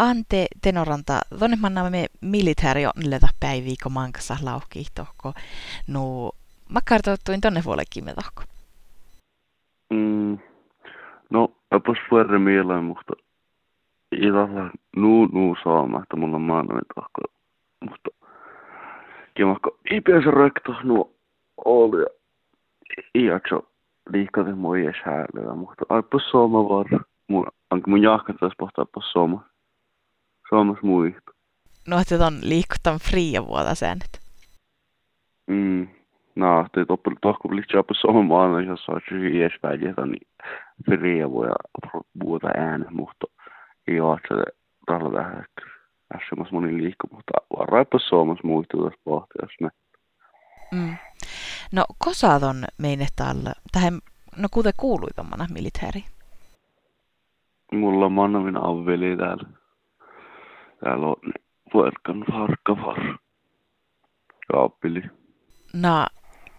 ante tenoranta, tonne manna me militääri onnelleta päiviä, kun mankassa lauhki tohko. No, mä kartoittuin tonne puolellekin me tohko. Mm, no, apas puhuta mieleen, mutta tällä nuu nuu saama, että mulla on maanoin tohko. Mutta kimakko ipiänsä rekto nuo oli ja iakso liikade moi edes häälyä, mutta aipas saama var. Mun, anka mun jahkan taas pohtaa pas saama. Saamas muista. No, että on liikutan fria vuoda säännöt. Mm. No, blir köpa sommaren ja så att ju är spädje niin fria vuoda vuoda ääne, mutta ei ole se tällä vähän. Äskemäs moni liikku, mutta varaipa suomas muistuu tässä pohtia, jos. Mm. No, kosaat on meinettäällä, tähän, no kuten kuului tuommoina militääri? Mulla on mannamin avveli täällä. Täällä on puerkan farkkavar. Kaapili. No,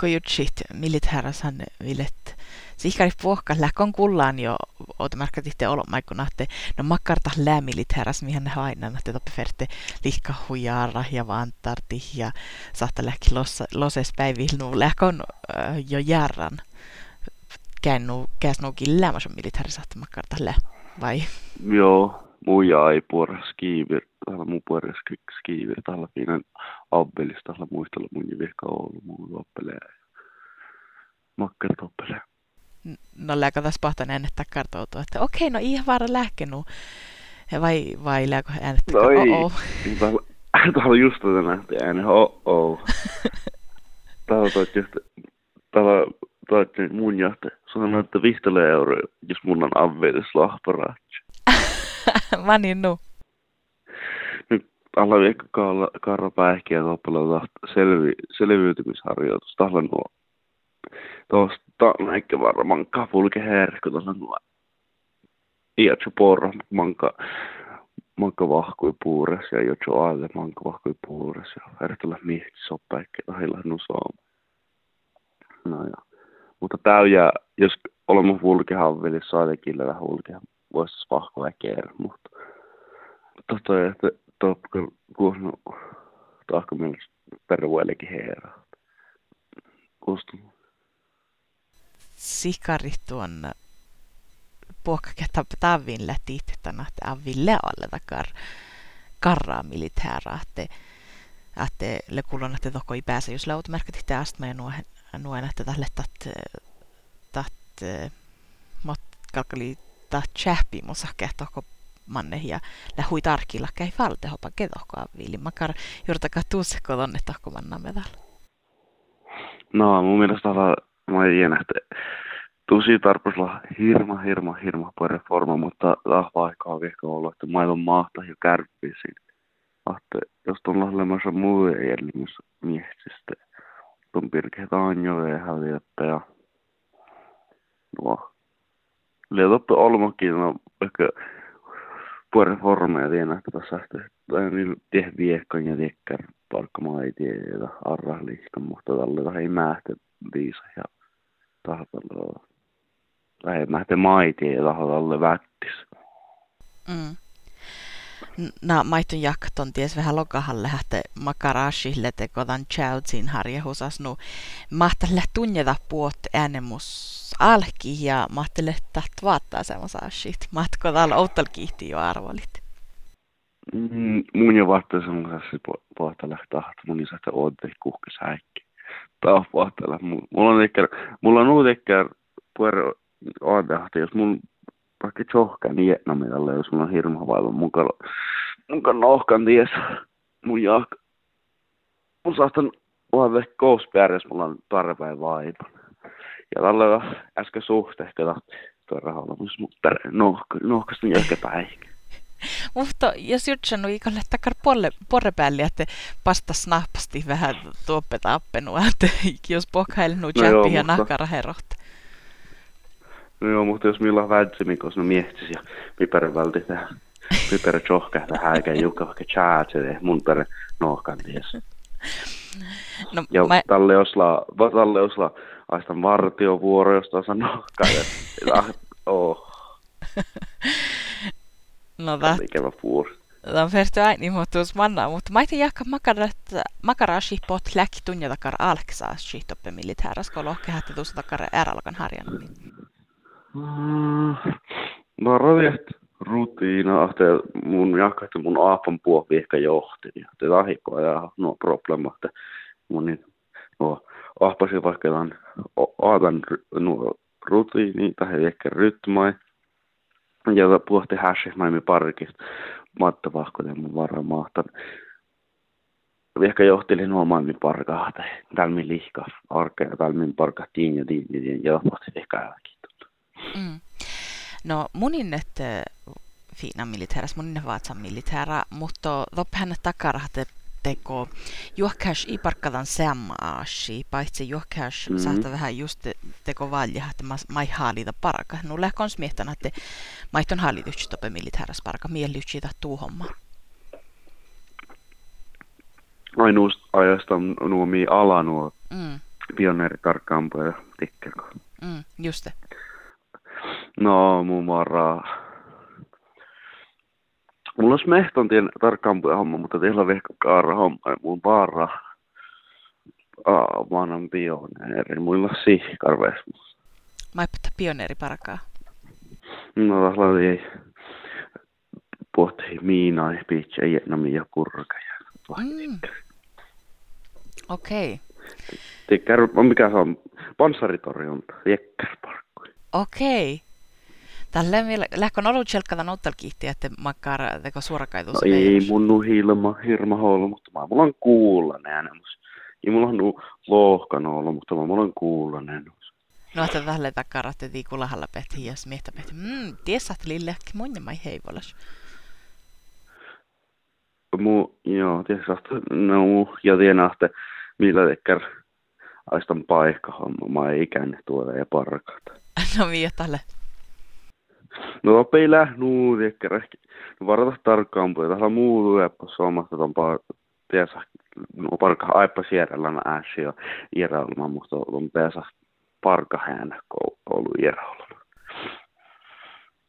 kun jutsit militääräshän villet Sihkari puhka läkon kullaan jo oot itse olomaikuna, että no makkarta lää militääräs mihin ne hainan, että toppe ferte lihka hujaara ja vantarti ja saattaa lähki loses päivillä läkon äh, jo järran. Käyn nu käs nuukin lämmäs on militääri saattaa makkarta lää, vai? Joo, muija ei puora skiivir, täällä muu puora skiivir, täällä pienen abbelis, täällä muistella mun vihka ollut muu loppelee. Makkar toppelee no läkö tässä pahtan äänettää kartoutua, että okei, okay, no ihan vaara lähkenu. Vai, vai läkö äänettää, no ei, oh Täällä on just tätä nähty ääni, oh oh. Täällä on just, täällä toitte mun jahte, sanoo, että 5 euroa, jos mun on avveetis lahparaatsi. Mä niin nu. Nyt alla viikko karra päihkiä toppelella selvi, selviytymisharjoitus. Täällä nuo Tuosta näikkö varmaan kapulke herkku tuossa nuo. Iatsu porra, manka, manka vahkui puures ja jotsu alle manka vahkui puures ja hertulla mihti soppäikki tahilla nusoon. No ja. Mutta täyjä, jos olemme vulkehavveli, saatekille vähän vulke, voisi vahkoa kerran, mutta tota, että topka kuusnu tahko mielestä pervuellekin herraa. Kuustunut sikarit tuon puokkaketta tavin lätit, että aville alle takar karraa militära, että että le kuulon, että toko ei pääse, jos lautmärkät itse astma ja nuo, nuo että tälle tat, tat, mot kalkali tat chäppi musa kehtoko manne ja lähui tarkilla käy valte hopa kedohko avili. Makar juurtakaa tuusseko tonne tahko manna medal. No, mun mielestä mä en että tosi tarpeella hirma, hirma, hirma reforma, mutta vahva aikaa vielä ollut, että maailman maahta ja kärppisiin. Että jos tuon lahlemassa muu ei elimys miehtistä, tuon pirkeet anjo ja häviöttä ja no, Leetoppe olmakin, no ehkä på reforma ja tiedän, että tässä tai niin tehdä viekkan ja tekkär parkkamaa ei tiedä arra liikan, mutta tälle ei määhtä viisa ja tahtalla vähemmän maitiin ja tahtalla vättis. Mm. No, maitun jakton ties vähän lokahalle hätte makarashille te kodan chautsin harjahusas nu mahtelle tunneta puot äänemus alki ja mahtelle taht vaattaa semmoisashit. Mahtko täällä outal kiihti jo arvolit? Mm, mun jo vaattaa semmoisessa puhtalla taht mun isästä oodte kuhkes häikki tapahtella. Mulla on ehkä, mulla on ollut ehkä puero aatehti, jos mun vaikka tjohkan Vietnamilla, jos mulla on hirmu vaiva mukaan, mukaan nohkan ties mun jahka. Mun saastan olla kouspääräs, mulla on tarpeen vaiva. Ja tällä äsken suhteesta tahti tuo rahalla, mutta nohkasta jälkeen päihkä. Mutta jos jutsanu ikalle takar porre, päälle, että pasta snappasti vähän tuoppeta appenua, että jos pohkailnu no jäppi ja nahkara herrohta. No joo, mutta jos millä vädsi, koska no miehtisi ja piperä välti tähän. Piperä tjohka tähän eikä jukka vaikka tjäätsee mun perä nohkan ties. No, ja mä... tälle osla, tälle osla aistan vartiovuoro, josta sanoo, ja oh. No that... Ikävä puur. Tämä on vertu aini muuttuus manna, mutta mä ei jakka makarashi pot läki tunja takar alksaa shitoppe militääras, kun lohke hätti tuossa takar äralkan harjan. Mm, mä radiat rutiina, että mun jakka, että mun aapan puovi ehkä johti, ja te tahikoa ja no problema, että mun niin, no, ahpasi vaikka tämän aapan no, rutiini tai ehkä rytmai, ja puhti häsi maailman parkista Matta Vahkonen mun varmaan mahtan. Ehkä johteli nuo maailman parkaa, tai tälmin lihka, arke ja tälmin parka tiin ja tiin tiin ja ehkä äläkin. Mm. No munin, että fina militäräs, munin vaatsan militära, mutta loppuhän takara, että teko juokkaus i parkkadan semmaasi, paitsi juokkaus mm-hmm. saattaa vähän just teko valja, että mä, mä haalita parka. No lähkons miehtänä, että mä on haalitytsi tope militäräs parka, miellytsi tuu homma. Ainoast ajasta nuo mi ala nuo mm. pioneeritarkkaampoja tikkerko. Mm, just det. No, muun muassa Mulla olisi mehtontien tarkkaan homma, mutta teillä on ehkä kaara homma. Mun vaara vanhan pioneeri. Mulla on sihkarvees. Mä pitää pioneeri parakaa. No, tässä oli pohti miina, pitkä, jätnami ja purka. Mm. Okei. Okay. Tikkär, mikä se on? Panssaritorjunta, Jekkärsparkku. Okei. Okay. Tällä lähkö ollut selkkata nouttal kiihti, että makkar teko suorakaitus. No ei mun nu hilma, hirma holo, mutta mä mulla on kuulla äänemus. Ei mulla on nu lohkan ollut, mutta mä mulla on kuulla äänemus. No, että tälle takara, että tii kulahalla pehti, jos miehtä pehti. Mmm, tiesat lille, mun ja mai heivolas. Mu, joo, tiesat, no, ja tienahte, millä tekkär aistan paikka homma, mä ei ikäne tuoda ja parkat. no, miä No nopeilla nuuri, ehkä no varata tarkkaan, mutta tällä muu tueppas omasta ton tiesä, no parka aipa sierrellä na ääsi ja ieraulma, mutta on pääsä parka häänä koulu ieraulma.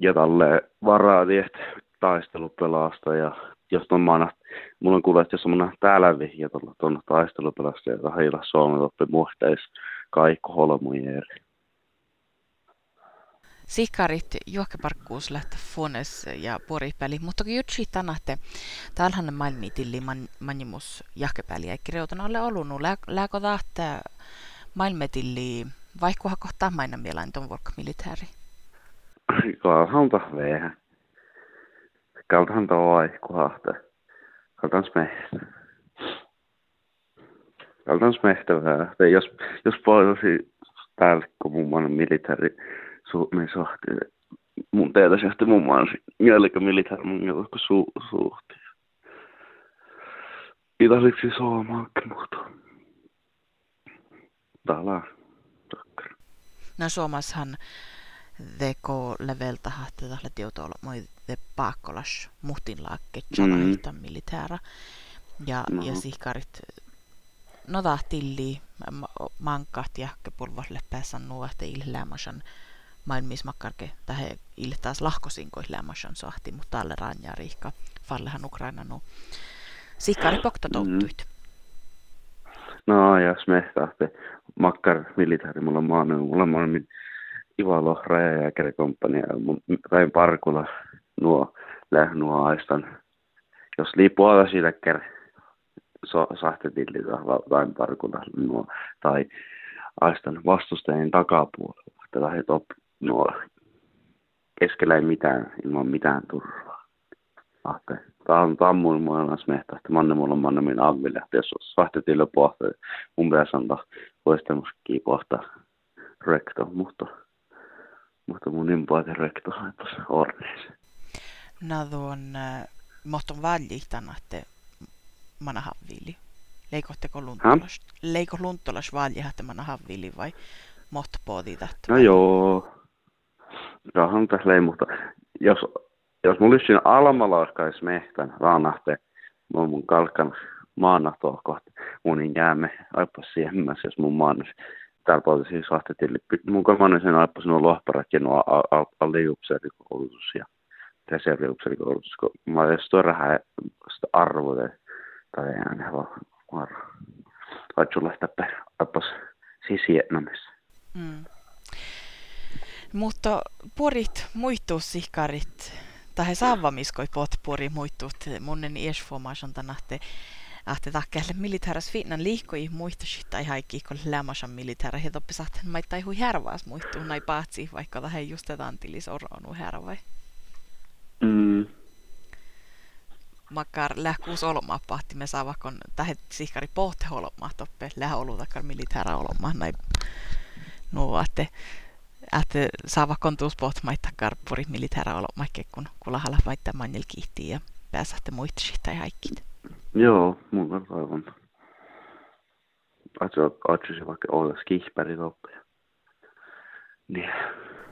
Ja tälle varaa tiet taistelupelasta ja jos on maana, mulla on kuullut, että jos on täällä vihja tuonne taistelupelasta ja heillä Suomen oppi muhteis kaikko holmujeeri. Sikarit juokkeparkkuus lähtee Fuones ja Poripäli, mutta kun jutsi tänahte, täällähän maailmitilli man, manimus jahkepäli ja kirjoitun alle ollut, lääkö tahtaa maailmetilli vaikkuha kohtaa maina mielain ton vuokka militääri? Kaltahan tahvee. Kaltahan tuo vaikkuhahta. Kaltahan smehtä. Kaltahan smehtä vähän. Jos, jos poilusi täällä, kun mun militääri su, me sahti mun teetä sieltä mun maan jälkö militär mun jälkö su, suhti. Italiksi suomaakki mutta täällä takkar. No Suomassahan teko leveltä hahti tällä tietoilla moi te paakkolas muhtin laakke tjalahita mm. militäära. Ja, no. ja sihkarit no tahtilli mankat ja kepulvasle päässä nuohte ilhäämäsän maailmismakkarke tähän iltaas lahkosinko lämmösen sahti, mutta tälle ranja riikka fallehan Ukraina nu sikari pokta touttuit. Mm. No jos me tahti makkar militaari mulla on maan, mulla on maan Ivalo rajajääkärikompania, Rain Parkula nuo lähnuo aistan. Jos liipuu ala siitä kerran so, sahtetilli Rain Parkula nuo, tai aistan vastustajien takapuolella. Tällä top no, keskellä ei mitään, ilman mitään turvaa. Ahte. Tämä on tammuin smehtä, että manne mulla on manne minä aville, että jos sahtetille pohta, mun pitäisi antaa voistemuskin pohta rekto, mutta, mutta mun nimpaati rekto tuossa orneessa. No tuon äh, mohton väljihtan, että mana havviili. Leikotteko luntolas? Leiko luntolas valja, että mana havviili vai mohto pohdita? No joo, rahan tässä mutta jos, jos mulla olisi siinä almalauskais mehtän raanahte, mun mun kalkan maanahtoa kohta, mun niin jäämme aipas siihen jos mun maan täällä paljon siis sahtetili. Mun komainen sen aipas nuo lohparat ja nuo aliupseerikoulutus ja reserviupseerikoulutus, kun mä olen stora här arvoja tai en vaan var att sulla sitä appas sisiennamissa. Mm. Mutta porit muittuussihkarit, tai saavamiskoi pot pori muittuut monen iesformation tänahte, att takkeelle militäräs finnan liikkoi muista sitä ihan kaikki, kun lämmäsän militärä, he toppi sahten maittaa hui härvaas muittuu. Näin paatsi, vaikka tähän just tätä tilis oronu härvai. Mm. Makkar lähkuus olmaa pahti. Me saa vaikka tähän sihkari pohte olmaa toppe. Lähä olu takar militärä olmaa näin. No, että että saa vaikka tuus poht maittakar puri militärä olmaa kun kulahalla maittaa manjel kiihtii ja pääsähte muista sitä ja kaikki. Joo, mun on aivan. Att att jag vaikka olla skihpäri loppuja. Niin.